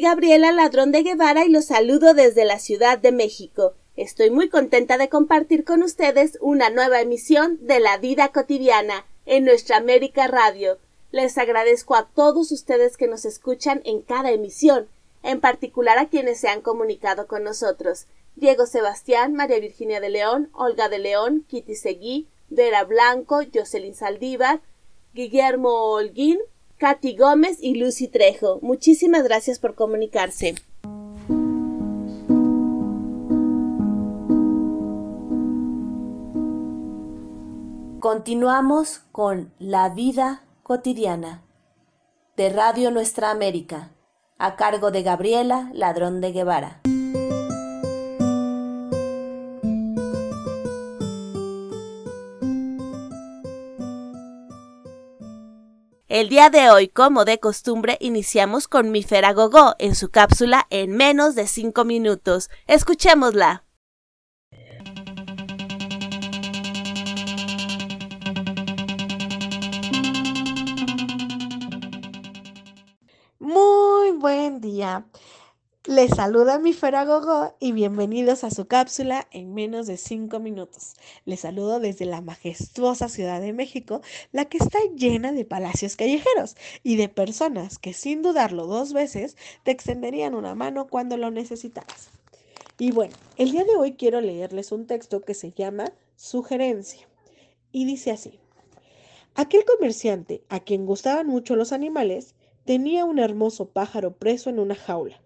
Gabriela Ladrón de Guevara y los saludo desde la Ciudad de México. Estoy muy contenta de compartir con ustedes una nueva emisión de la vida cotidiana en nuestra América Radio. Les agradezco a todos ustedes que nos escuchan en cada emisión, en particular a quienes se han comunicado con nosotros. Diego Sebastián, María Virginia de León, Olga de León, Kitty Seguí, Vera Blanco, Jocelyn Saldívar, Guillermo Holguín, Katy Gómez y Lucy Trejo. Muchísimas gracias por comunicarse. Continuamos con La vida cotidiana de Radio Nuestra América, a cargo de Gabriela Ladrón de Guevara. El día de hoy, como de costumbre, iniciamos con mi Gogó en su cápsula en menos de cinco minutos. Escuchémosla. Muy buen día. Les saluda mi Feragogo y bienvenidos a su cápsula en menos de 5 minutos. Les saludo desde la majestuosa Ciudad de México, la que está llena de palacios callejeros y de personas que sin dudarlo dos veces te extenderían una mano cuando lo necesitaras. Y bueno, el día de hoy quiero leerles un texto que se llama Sugerencia y dice así. Aquel comerciante a quien gustaban mucho los animales tenía un hermoso pájaro preso en una jaula.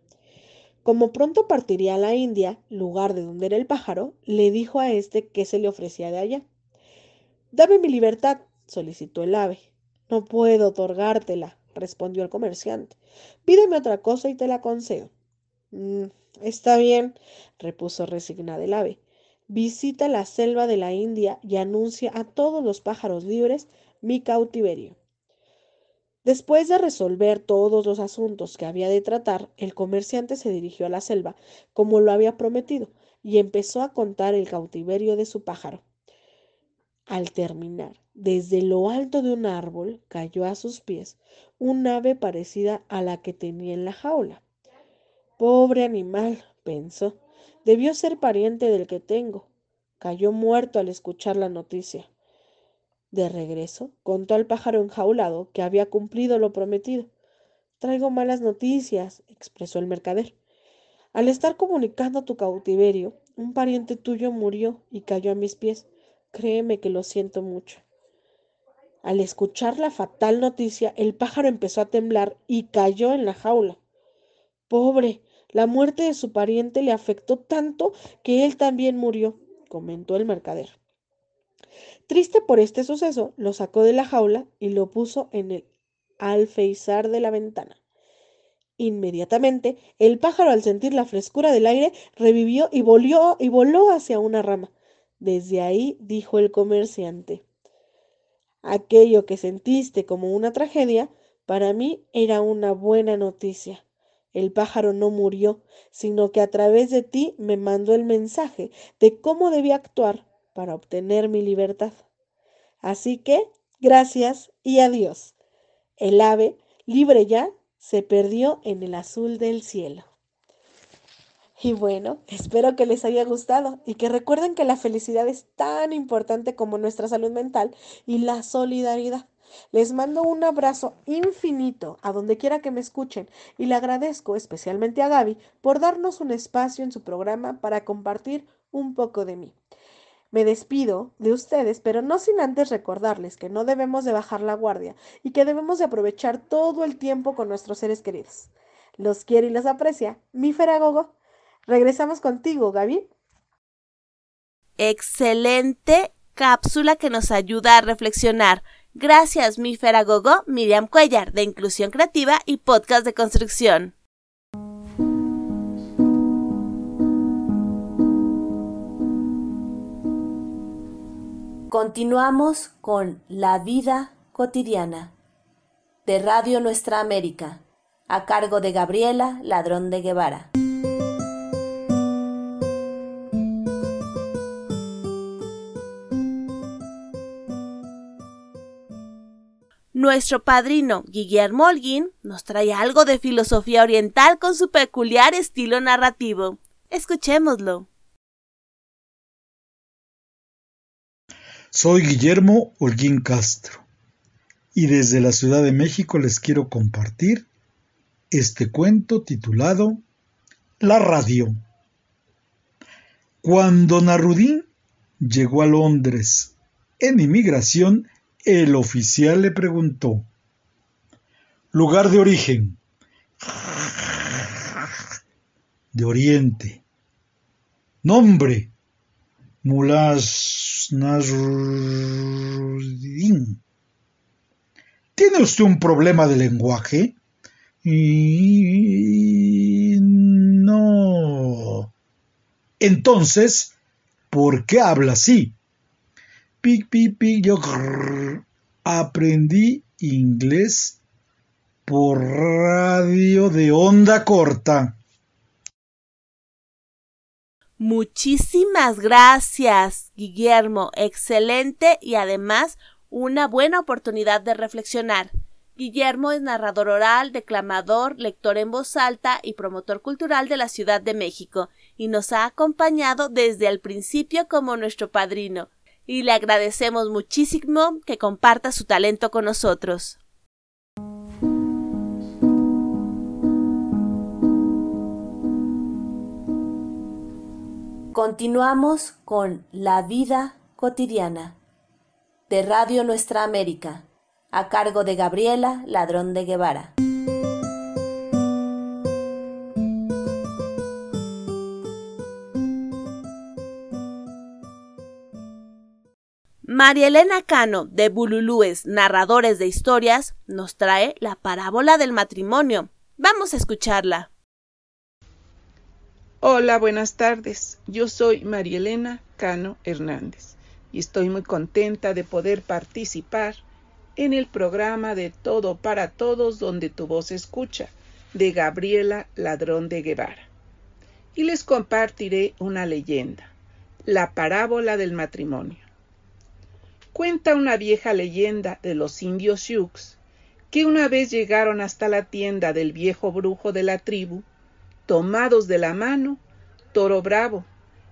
Como pronto partiría a la India, lugar de donde era el pájaro, le dijo a éste que se le ofrecía de allá. Dame mi libertad, solicitó el ave. No puedo otorgártela, respondió el comerciante. Pídeme otra cosa y te la concedo. Mm, está bien, repuso resignada el ave. Visita la selva de la India y anuncia a todos los pájaros libres mi cautiverio. Después de resolver todos los asuntos que había de tratar, el comerciante se dirigió a la selva, como lo había prometido, y empezó a contar el cautiverio de su pájaro. Al terminar, desde lo alto de un árbol cayó a sus pies un ave parecida a la que tenía en la jaula. Pobre animal, pensó, debió ser pariente del que tengo. Cayó muerto al escuchar la noticia. De regreso, contó al pájaro enjaulado que había cumplido lo prometido. Traigo malas noticias, expresó el mercader. Al estar comunicando tu cautiverio, un pariente tuyo murió y cayó a mis pies. Créeme que lo siento mucho. Al escuchar la fatal noticia, el pájaro empezó a temblar y cayó en la jaula. Pobre, la muerte de su pariente le afectó tanto que él también murió, comentó el mercader. Triste por este suceso, lo sacó de la jaula y lo puso en el alfeizar de la ventana. Inmediatamente, el pájaro, al sentir la frescura del aire, revivió y volvió y voló hacia una rama. Desde ahí dijo el comerciante Aquello que sentiste como una tragedia, para mí era una buena noticia. El pájaro no murió, sino que a través de ti me mandó el mensaje de cómo debía actuar para obtener mi libertad. Así que, gracias y adiós. El ave, libre ya, se perdió en el azul del cielo. Y bueno, espero que les haya gustado y que recuerden que la felicidad es tan importante como nuestra salud mental y la solidaridad. Les mando un abrazo infinito a donde quiera que me escuchen y le agradezco especialmente a Gaby por darnos un espacio en su programa para compartir un poco de mí. Me despido de ustedes, pero no sin antes recordarles que no debemos de bajar la guardia y que debemos de aprovechar todo el tiempo con nuestros seres queridos. Los quiere y los aprecia. Mi Feragogo. Regresamos contigo, Gaby. Excelente cápsula que nos ayuda a reflexionar. Gracias, mi Feragogo, Miriam Cuellar, de Inclusión Creativa y Podcast de Construcción. Continuamos con La vida cotidiana de Radio Nuestra América, a cargo de Gabriela Ladrón de Guevara. Nuestro padrino Guillermo Holguín nos trae algo de filosofía oriental con su peculiar estilo narrativo. Escuchémoslo. Soy Guillermo Holguín Castro y desde la Ciudad de México les quiero compartir este cuento titulado La radio. Cuando Narudín llegó a Londres en inmigración, el oficial le preguntó, lugar de origen, de Oriente, nombre, Mulas ¿Tiene usted un problema de lenguaje? No. Entonces, ¿por qué habla así? Pic, pic, pic, yo aprendí inglés por radio de onda corta. Muchísimas gracias, Guillermo. Excelente y además una buena oportunidad de reflexionar. Guillermo es narrador oral, declamador, lector en voz alta y promotor cultural de la Ciudad de México, y nos ha acompañado desde el principio como nuestro padrino, y le agradecemos muchísimo que comparta su talento con nosotros. Continuamos con La vida cotidiana de Radio Nuestra América, a cargo de Gabriela Ladrón de Guevara. María Elena Cano, de Bululúes, Narradores de Historias, nos trae la parábola del matrimonio. Vamos a escucharla. Hola, buenas tardes. Yo soy María Elena Cano Hernández y estoy muy contenta de poder participar en el programa de Todo para Todos donde tu voz escucha de Gabriela Ladrón de Guevara. Y les compartiré una leyenda, la parábola del matrimonio. Cuenta una vieja leyenda de los indios Sioux que una vez llegaron hasta la tienda del viejo brujo de la tribu, tomados de la mano, Toro Bravo,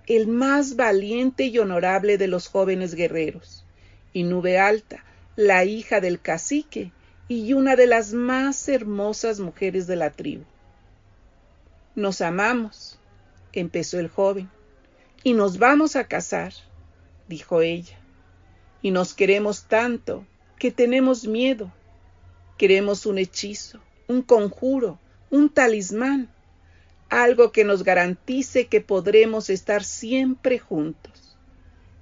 el más valiente y honorable de los jóvenes guerreros, y Nube Alta, la hija del cacique y una de las más hermosas mujeres de la tribu. Nos amamos, empezó el joven, y nos vamos a casar, dijo ella, y nos queremos tanto que tenemos miedo. Queremos un hechizo, un conjuro, un talismán, algo que nos garantice que podremos estar siempre juntos,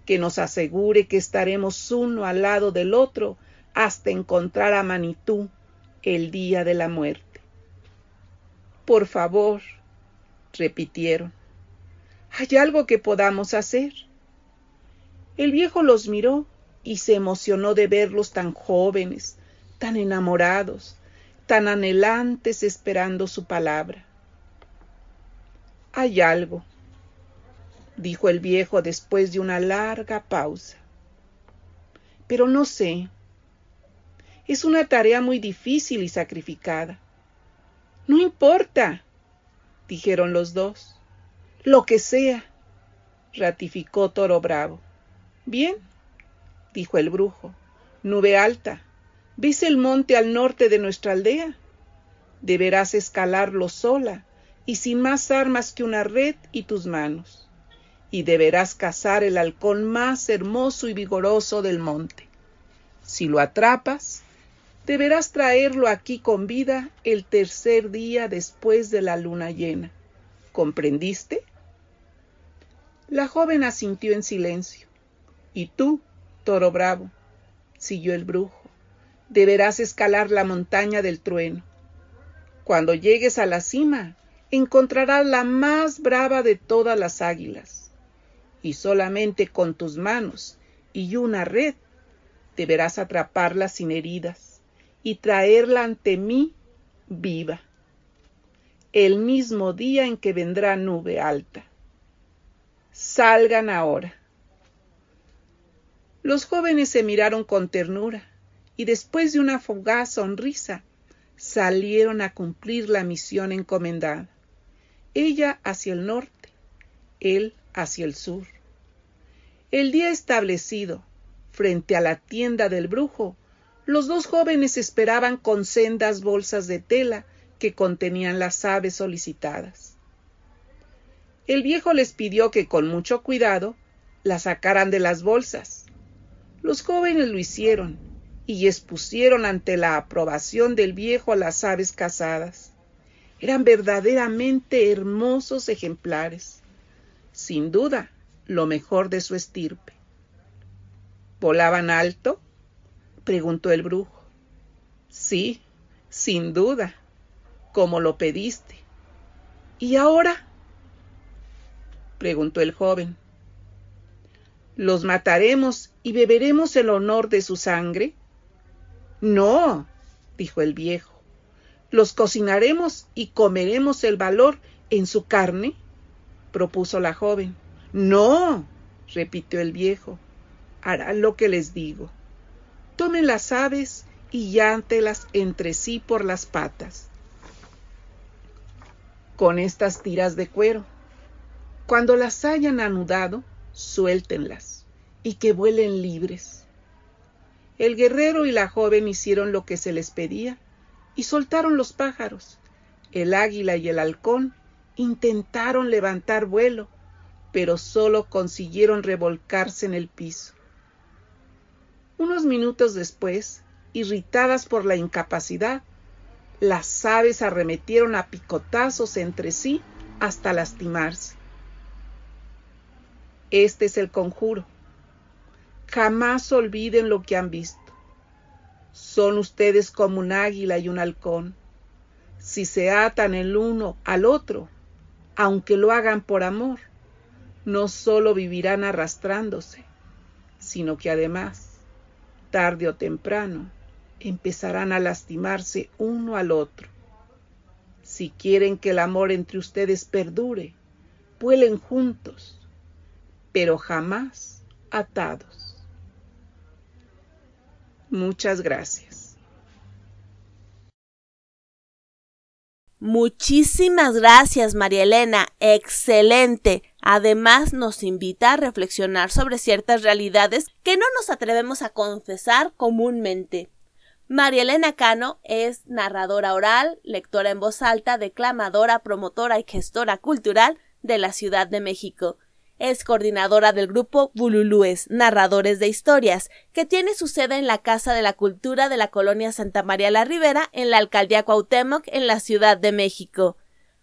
que nos asegure que estaremos uno al lado del otro hasta encontrar a Manitú el día de la muerte. Por favor, repitieron, ¿hay algo que podamos hacer? El viejo los miró y se emocionó de verlos tan jóvenes, tan enamorados, tan anhelantes esperando su palabra. Hay algo, dijo el viejo después de una larga pausa. Pero no sé. Es una tarea muy difícil y sacrificada. No importa, dijeron los dos. Lo que sea, ratificó Toro Bravo. Bien, dijo el brujo. Nube alta, ¿ves el monte al norte de nuestra aldea? Deberás escalarlo sola y sin más armas que una red y tus manos. Y deberás cazar el halcón más hermoso y vigoroso del monte. Si lo atrapas, deberás traerlo aquí con vida el tercer día después de la luna llena. ¿Comprendiste? La joven asintió en silencio. Y tú, toro bravo, siguió el brujo, deberás escalar la montaña del trueno. Cuando llegues a la cima, encontrarás la más brava de todas las águilas, y solamente con tus manos y una red deberás atraparla sin heridas y traerla ante mí viva, el mismo día en que vendrá nube alta. Salgan ahora. Los jóvenes se miraron con ternura y después de una fugaz sonrisa, salieron a cumplir la misión encomendada. Ella hacia el norte, él hacia el sur. El día establecido, frente a la tienda del brujo, los dos jóvenes esperaban con sendas bolsas de tela que contenían las aves solicitadas. El viejo les pidió que con mucho cuidado la sacaran de las bolsas. Los jóvenes lo hicieron y expusieron ante la aprobación del viejo a las aves cazadas. Eran verdaderamente hermosos ejemplares. Sin duda, lo mejor de su estirpe. ¿Volaban alto? preguntó el brujo. Sí, sin duda, como lo pediste. ¿Y ahora? preguntó el joven. ¿Los mataremos y beberemos el honor de su sangre? No, dijo el viejo. ¿Los cocinaremos y comeremos el valor en su carne? propuso la joven. No, repitió el viejo. Harán lo que les digo. Tomen las aves y llántelas entre sí por las patas. Con estas tiras de cuero. Cuando las hayan anudado, suéltenlas y que vuelen libres. El guerrero y la joven hicieron lo que se les pedía y soltaron los pájaros. El águila y el halcón intentaron levantar vuelo, pero solo consiguieron revolcarse en el piso. Unos minutos después, irritadas por la incapacidad, las aves arremetieron a picotazos entre sí hasta lastimarse. Este es el conjuro. Jamás olviden lo que han visto. Son ustedes como un águila y un halcón. Si se atan el uno al otro, aunque lo hagan por amor, no solo vivirán arrastrándose, sino que además, tarde o temprano, empezarán a lastimarse uno al otro. Si quieren que el amor entre ustedes perdure, vuelen juntos pero jamás atados. Muchas gracias. Muchísimas gracias, María Elena. Excelente. Además, nos invita a reflexionar sobre ciertas realidades que no nos atrevemos a confesar comúnmente. María Elena Cano es narradora oral, lectora en voz alta, declamadora, promotora y gestora cultural de la Ciudad de México. Es coordinadora del grupo Bululúes, Narradores de Historias, que tiene su sede en la Casa de la Cultura de la Colonia Santa María la Ribera, en la Alcaldía Cuauhtémoc, en la Ciudad de México.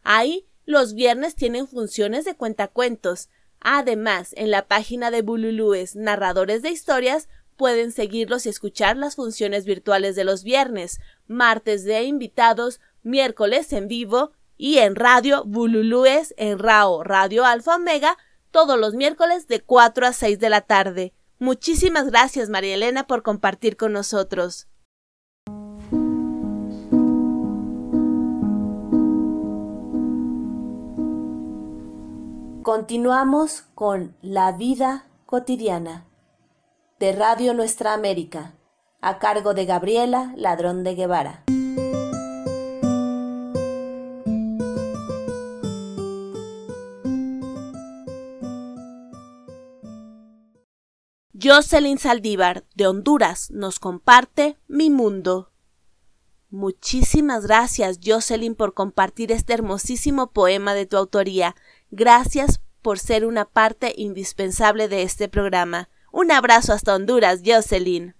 Ahí, los viernes tienen funciones de cuentacuentos. Además, en la página de Bululúes, Narradores de Historias, pueden seguirlos y escuchar las funciones virtuales de los viernes, martes de invitados, miércoles en vivo y en radio Bululúes en RAO Radio Alfa Omega todos los miércoles de 4 a 6 de la tarde. Muchísimas gracias, María Elena, por compartir con nosotros. Continuamos con La vida cotidiana de Radio Nuestra América, a cargo de Gabriela Ladrón de Guevara. Jocelyn Saldívar, de Honduras, nos comparte Mi Mundo. Muchísimas gracias, Jocelyn, por compartir este hermosísimo poema de tu autoría. Gracias por ser una parte indispensable de este programa. Un abrazo hasta Honduras, Jocelyn.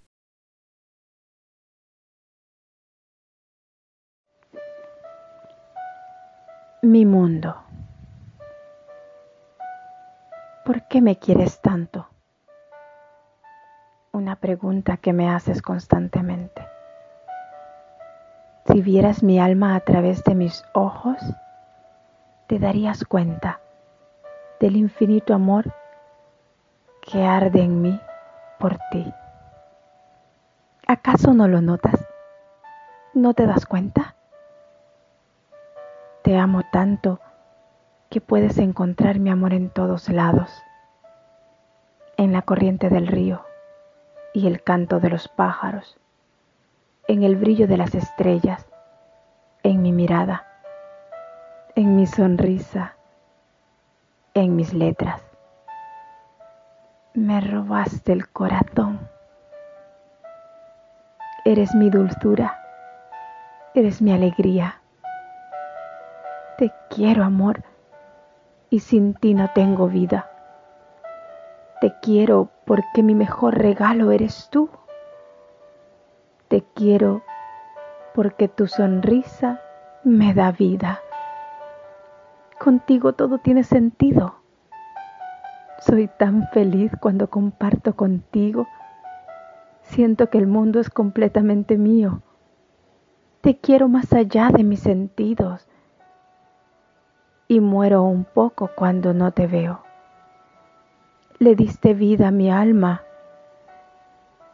Mi mundo. ¿Por qué me quieres tanto? Una pregunta que me haces constantemente. Si vieras mi alma a través de mis ojos, te darías cuenta del infinito amor que arde en mí por ti. ¿Acaso no lo notas? ¿No te das cuenta? Te amo tanto que puedes encontrar mi amor en todos lados, en la corriente del río, y el canto de los pájaros, en el brillo de las estrellas, en mi mirada, en mi sonrisa, en mis letras. Me robaste el corazón. Eres mi dulzura, eres mi alegría. Te quiero, amor, y sin ti no tengo vida. Te quiero porque mi mejor regalo eres tú. Te quiero porque tu sonrisa me da vida. Contigo todo tiene sentido. Soy tan feliz cuando comparto contigo. Siento que el mundo es completamente mío. Te quiero más allá de mis sentidos. Y muero un poco cuando no te veo. Le diste vida a mi alma.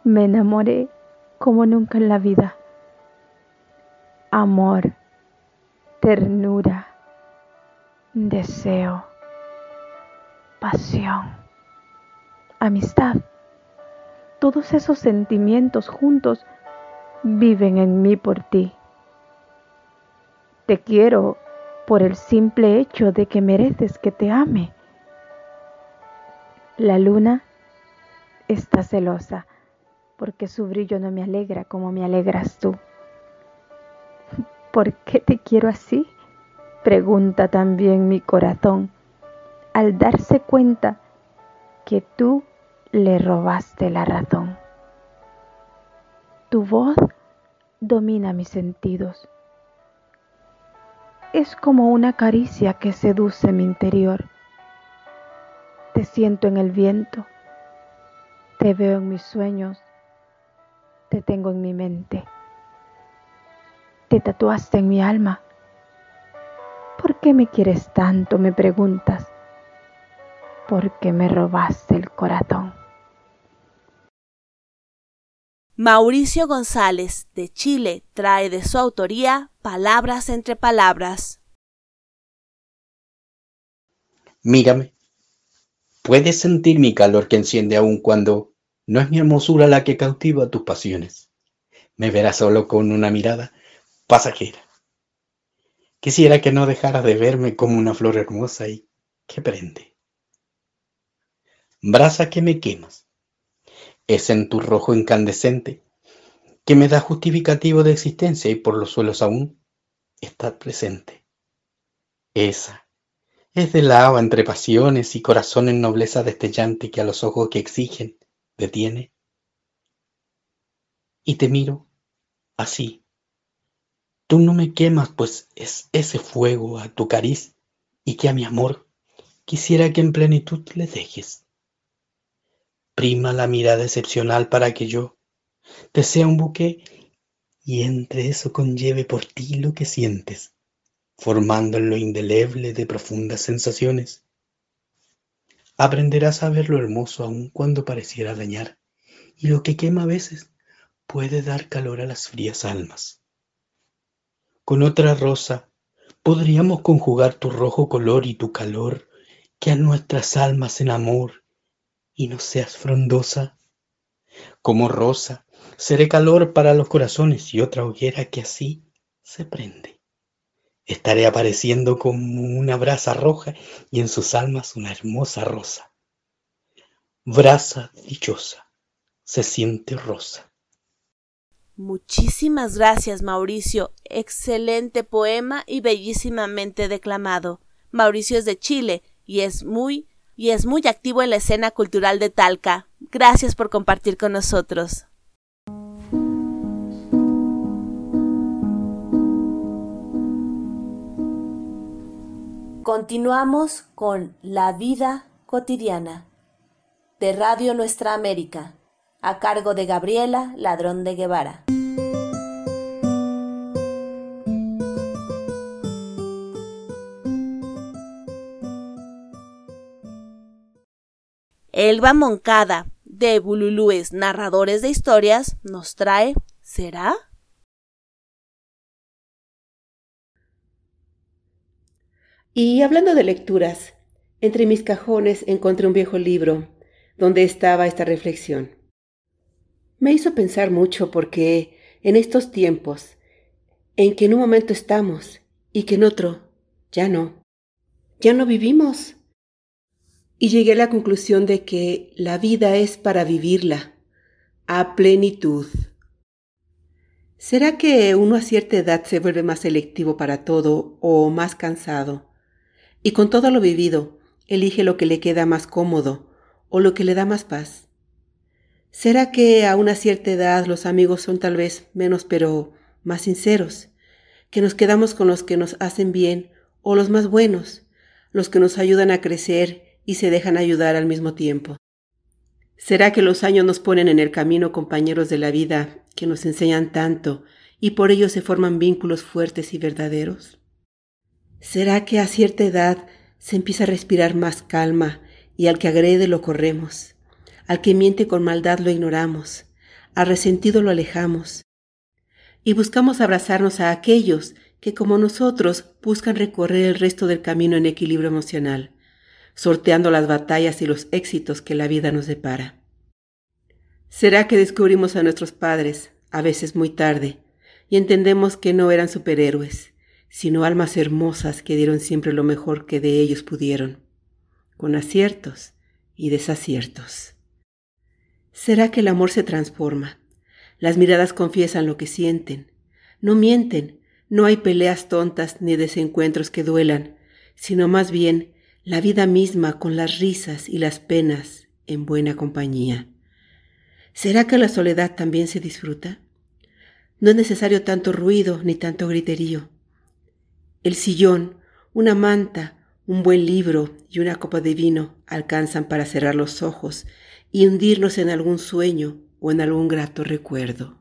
Me enamoré como nunca en la vida. Amor, ternura, deseo, pasión, amistad. Todos esos sentimientos juntos viven en mí por ti. Te quiero por el simple hecho de que mereces que te ame. La luna está celosa porque su brillo no me alegra como me alegras tú. ¿Por qué te quiero así? Pregunta también mi corazón al darse cuenta que tú le robaste la razón. Tu voz domina mis sentidos. Es como una caricia que seduce mi interior. Te siento en el viento, te veo en mis sueños te tengo en mi mente. Te tatuaste en mi alma. ¿Por qué me quieres tanto? me preguntas. Porque me robaste el corazón. Mauricio González, de Chile, trae de su autoría Palabras entre Palabras. Mírame. Puedes sentir mi calor que enciende aún cuando no es mi hermosura la que cautiva tus pasiones. Me verás solo con una mirada pasajera. Quisiera que no dejaras de verme como una flor hermosa y que prende. Brasa que me quemas. Es en tu rojo incandescente que me da justificativo de existencia y por los suelos aún estar presente. Esa es de lava entre pasiones y corazones nobleza destellante que a los ojos que exigen detiene y te miro así. Tú no me quemas, pues es ese fuego a tu cariz y que a mi amor quisiera que en plenitud le dejes. Prima la mirada excepcional para que yo te sea un buque y entre eso conlleve por ti lo que sientes, formando en lo indeleble de profundas sensaciones Aprenderás a ver lo hermoso aun cuando pareciera dañar, y lo que quema a veces puede dar calor a las frías almas. Con otra rosa podríamos conjugar tu rojo color y tu calor, que a nuestras almas en amor, y no seas frondosa. Como rosa, seré calor para los corazones y otra hoguera que así se prende. Estaré apareciendo como una brasa roja y en sus almas una hermosa rosa. Brasa dichosa, se siente rosa. Muchísimas gracias, Mauricio. Excelente poema y bellísimamente declamado. Mauricio es de Chile y es muy y es muy activo en la escena cultural de Talca. Gracias por compartir con nosotros. Continuamos con La vida cotidiana de Radio Nuestra América, a cargo de Gabriela Ladrón de Guevara. Elba Moncada, de Bululúes Narradores de Historias, nos trae ¿Será? Y hablando de lecturas, entre mis cajones encontré un viejo libro donde estaba esta reflexión. Me hizo pensar mucho porque en estos tiempos, en que en un momento estamos y que en otro ya no, ya no vivimos. Y llegué a la conclusión de que la vida es para vivirla a plenitud. ¿Será que uno a cierta edad se vuelve más selectivo para todo o más cansado? Y con todo lo vivido, elige lo que le queda más cómodo o lo que le da más paz. ¿Será que a una cierta edad los amigos son tal vez menos pero más sinceros? Que nos quedamos con los que nos hacen bien o los más buenos, los que nos ayudan a crecer y se dejan ayudar al mismo tiempo. ¿Será que los años nos ponen en el camino compañeros de la vida que nos enseñan tanto y por ello se forman vínculos fuertes y verdaderos? ¿Será que a cierta edad se empieza a respirar más calma y al que agrede lo corremos? Al que miente con maldad lo ignoramos, al resentido lo alejamos. Y buscamos abrazarnos a aquellos que como nosotros buscan recorrer el resto del camino en equilibrio emocional, sorteando las batallas y los éxitos que la vida nos depara. ¿Será que descubrimos a nuestros padres, a veces muy tarde, y entendemos que no eran superhéroes, sino almas hermosas que dieron siempre lo mejor que de ellos pudieron, con aciertos y desaciertos? ¿Será que el amor se transforma? Las miradas confiesan lo que sienten. No mienten, no hay peleas tontas ni desencuentros que duelan, sino más bien la vida misma con las risas y las penas en buena compañía. ¿Será que la soledad también se disfruta? No es necesario tanto ruido ni tanto griterío. El sillón, una manta, un buen libro y una copa de vino alcanzan para cerrar los ojos y hundirnos en algún sueño o en algún grato recuerdo.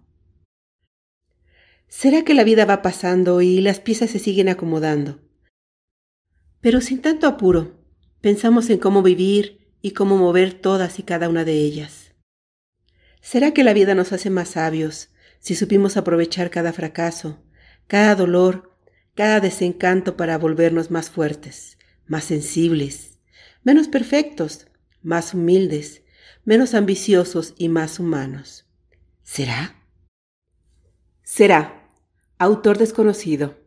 ¿Será que la vida va pasando y las piezas se siguen acomodando? Pero sin tanto apuro, pensamos en cómo vivir y cómo mover todas y cada una de ellas. ¿Será que la vida nos hace más sabios si supimos aprovechar cada fracaso, cada dolor, cada desencanto para volvernos más fuertes, más sensibles, menos perfectos, más humildes, menos ambiciosos y más humanos. ¿Será? Será. Autor desconocido.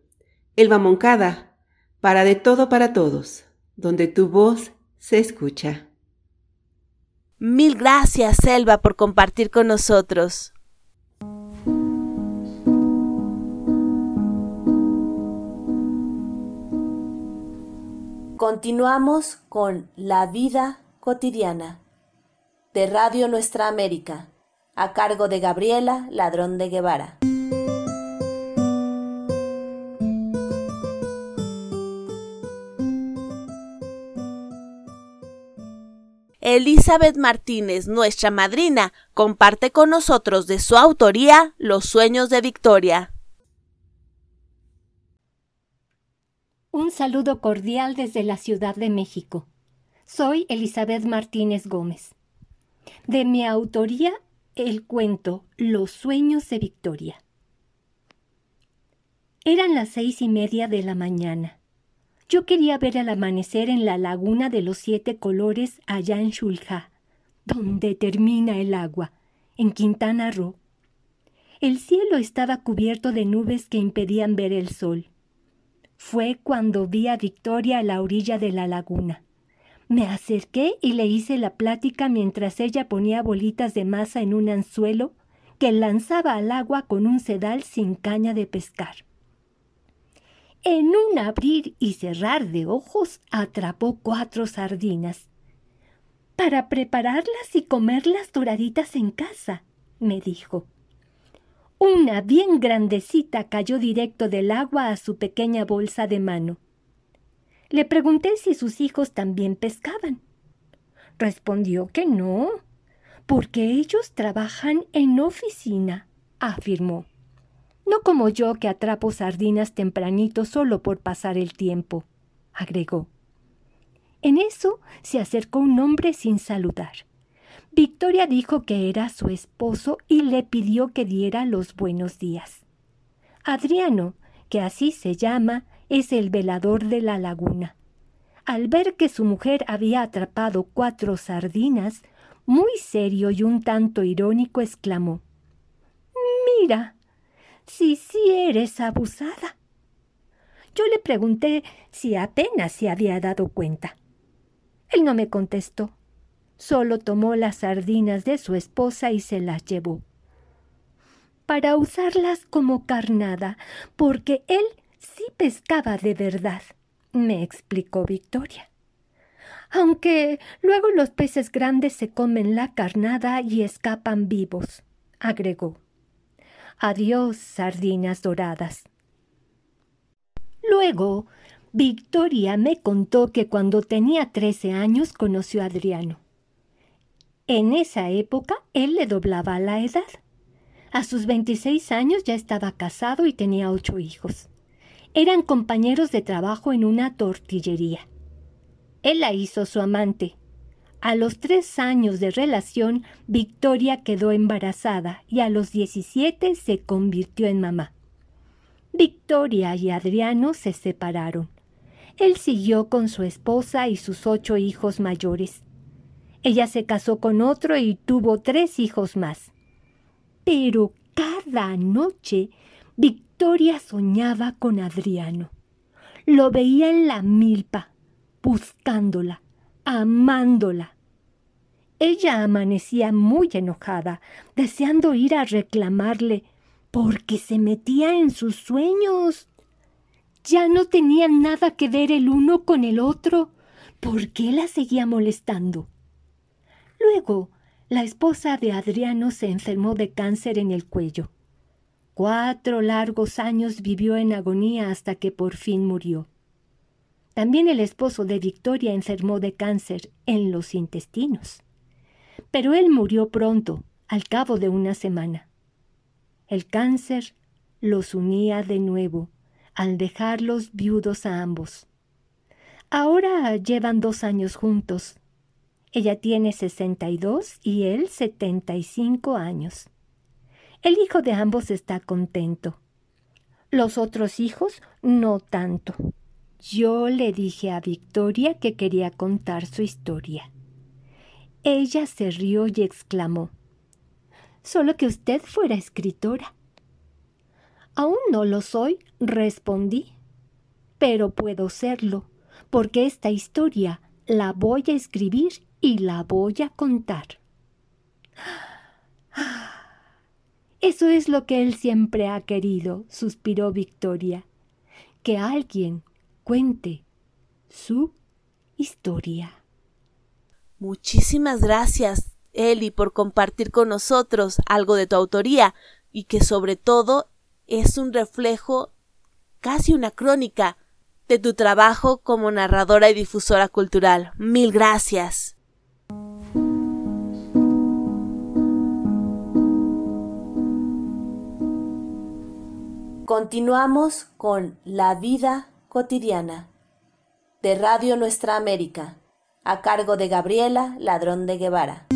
Elba Moncada. Para de todo para todos, donde tu voz se escucha. Mil gracias, Elba, por compartir con nosotros. Continuamos con La vida cotidiana de Radio Nuestra América, a cargo de Gabriela Ladrón de Guevara. Elizabeth Martínez, nuestra madrina, comparte con nosotros de su autoría Los sueños de Victoria. Un saludo cordial desde la Ciudad de México. Soy Elizabeth Martínez Gómez. De mi autoría, el cuento Los sueños de Victoria. Eran las seis y media de la mañana. Yo quería ver el amanecer en la laguna de los siete colores allá en Shulja, donde termina el agua, en Quintana Roo. El cielo estaba cubierto de nubes que impedían ver el sol. Fue cuando vi a Victoria a la orilla de la laguna. Me acerqué y le hice la plática mientras ella ponía bolitas de masa en un anzuelo que lanzaba al agua con un sedal sin caña de pescar. En un abrir y cerrar de ojos atrapó cuatro sardinas. Para prepararlas y comerlas doraditas en casa, me dijo. Una bien grandecita cayó directo del agua a su pequeña bolsa de mano. Le pregunté si sus hijos también pescaban. Respondió que no, porque ellos trabajan en oficina, afirmó. No como yo que atrapo sardinas tempranito solo por pasar el tiempo, agregó. En eso se acercó un hombre sin saludar. Victoria dijo que era su esposo y le pidió que diera los buenos días. Adriano, que así se llama, es el velador de la laguna. Al ver que su mujer había atrapado cuatro sardinas, muy serio y un tanto irónico exclamó Mira, si sí eres abusada. Yo le pregunté si apenas se había dado cuenta. Él no me contestó. Solo tomó las sardinas de su esposa y se las llevó. Para usarlas como carnada, porque él sí pescaba de verdad, me explicó Victoria. Aunque luego los peces grandes se comen la carnada y escapan vivos, agregó. Adiós, sardinas doradas. Luego, Victoria me contó que cuando tenía trece años conoció a Adriano. En esa época él le doblaba la edad. A sus veintiséis años ya estaba casado y tenía ocho hijos. Eran compañeros de trabajo en una tortillería. Él la hizo su amante. A los tres años de relación, Victoria quedó embarazada y a los diecisiete se convirtió en mamá. Victoria y Adriano se separaron. Él siguió con su esposa y sus ocho hijos mayores. Ella se casó con otro y tuvo tres hijos más. Pero cada noche Victoria soñaba con Adriano. Lo veía en la milpa, buscándola, amándola. Ella amanecía muy enojada, deseando ir a reclamarle, porque se metía en sus sueños. Ya no tenían nada que ver el uno con el otro. ¿Por qué la seguía molestando? Luego, la esposa de Adriano se enfermó de cáncer en el cuello. Cuatro largos años vivió en agonía hasta que por fin murió. También el esposo de Victoria enfermó de cáncer en los intestinos. Pero él murió pronto, al cabo de una semana. El cáncer los unía de nuevo, al dejarlos viudos a ambos. Ahora llevan dos años juntos, ella tiene 62 y él 75 años. El hijo de ambos está contento. Los otros hijos no tanto. Yo le dije a Victoria que quería contar su historia. Ella se rió y exclamó Solo que usted fuera escritora. Aún no lo soy, respondí. Pero puedo serlo, porque esta historia la voy a escribir y la voy a contar. Eso es lo que él siempre ha querido, suspiró Victoria, que alguien cuente su historia. Muchísimas gracias, Eli, por compartir con nosotros algo de tu autoría y que sobre todo es un reflejo, casi una crónica, de tu trabajo como narradora y difusora cultural. Mil gracias. Continuamos con La vida cotidiana de Radio Nuestra América, a cargo de Gabriela Ladrón de Guevara.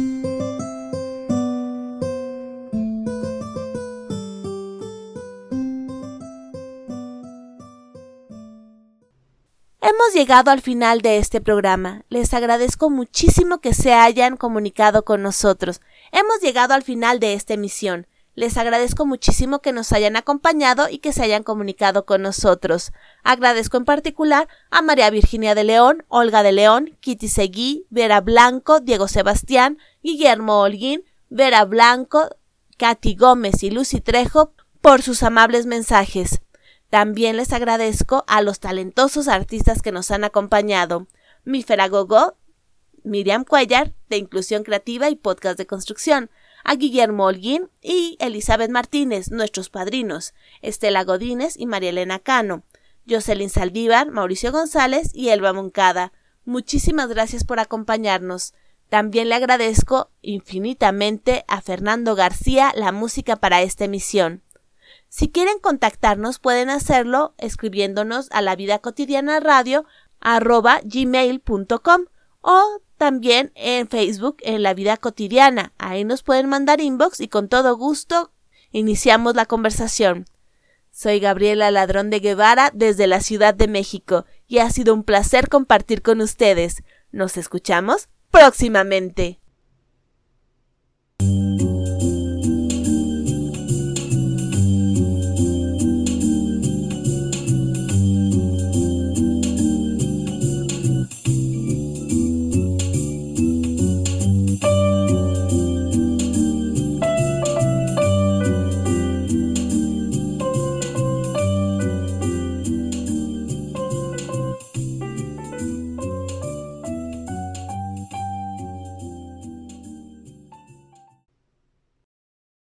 Hemos llegado al final de este programa. Les agradezco muchísimo que se hayan comunicado con nosotros. Hemos llegado al final de esta emisión. Les agradezco muchísimo que nos hayan acompañado y que se hayan comunicado con nosotros. Agradezco en particular a María Virginia de León, Olga de León, Kitty Seguí, Vera Blanco, Diego Sebastián, Guillermo Holguín, Vera Blanco, Katy Gómez y Lucy Trejo por sus amables mensajes. También les agradezco a los talentosos artistas que nos han acompañado. Mifera Gogo, Miriam Cuellar, de Inclusión Creativa y Podcast de Construcción, a Guillermo Holguín y Elizabeth Martínez, nuestros padrinos, Estela Godínez y María Elena Cano, Jocelyn Saldívar, Mauricio González y Elba Moncada. Muchísimas gracias por acompañarnos. También le agradezco infinitamente a Fernando García la música para esta emisión. Si quieren contactarnos pueden hacerlo escribiéndonos a la vida cotidiana radio arroba gmail.com o también en Facebook en la vida cotidiana. Ahí nos pueden mandar inbox y con todo gusto iniciamos la conversación. Soy Gabriela Ladrón de Guevara desde la Ciudad de México y ha sido un placer compartir con ustedes. Nos escuchamos próximamente.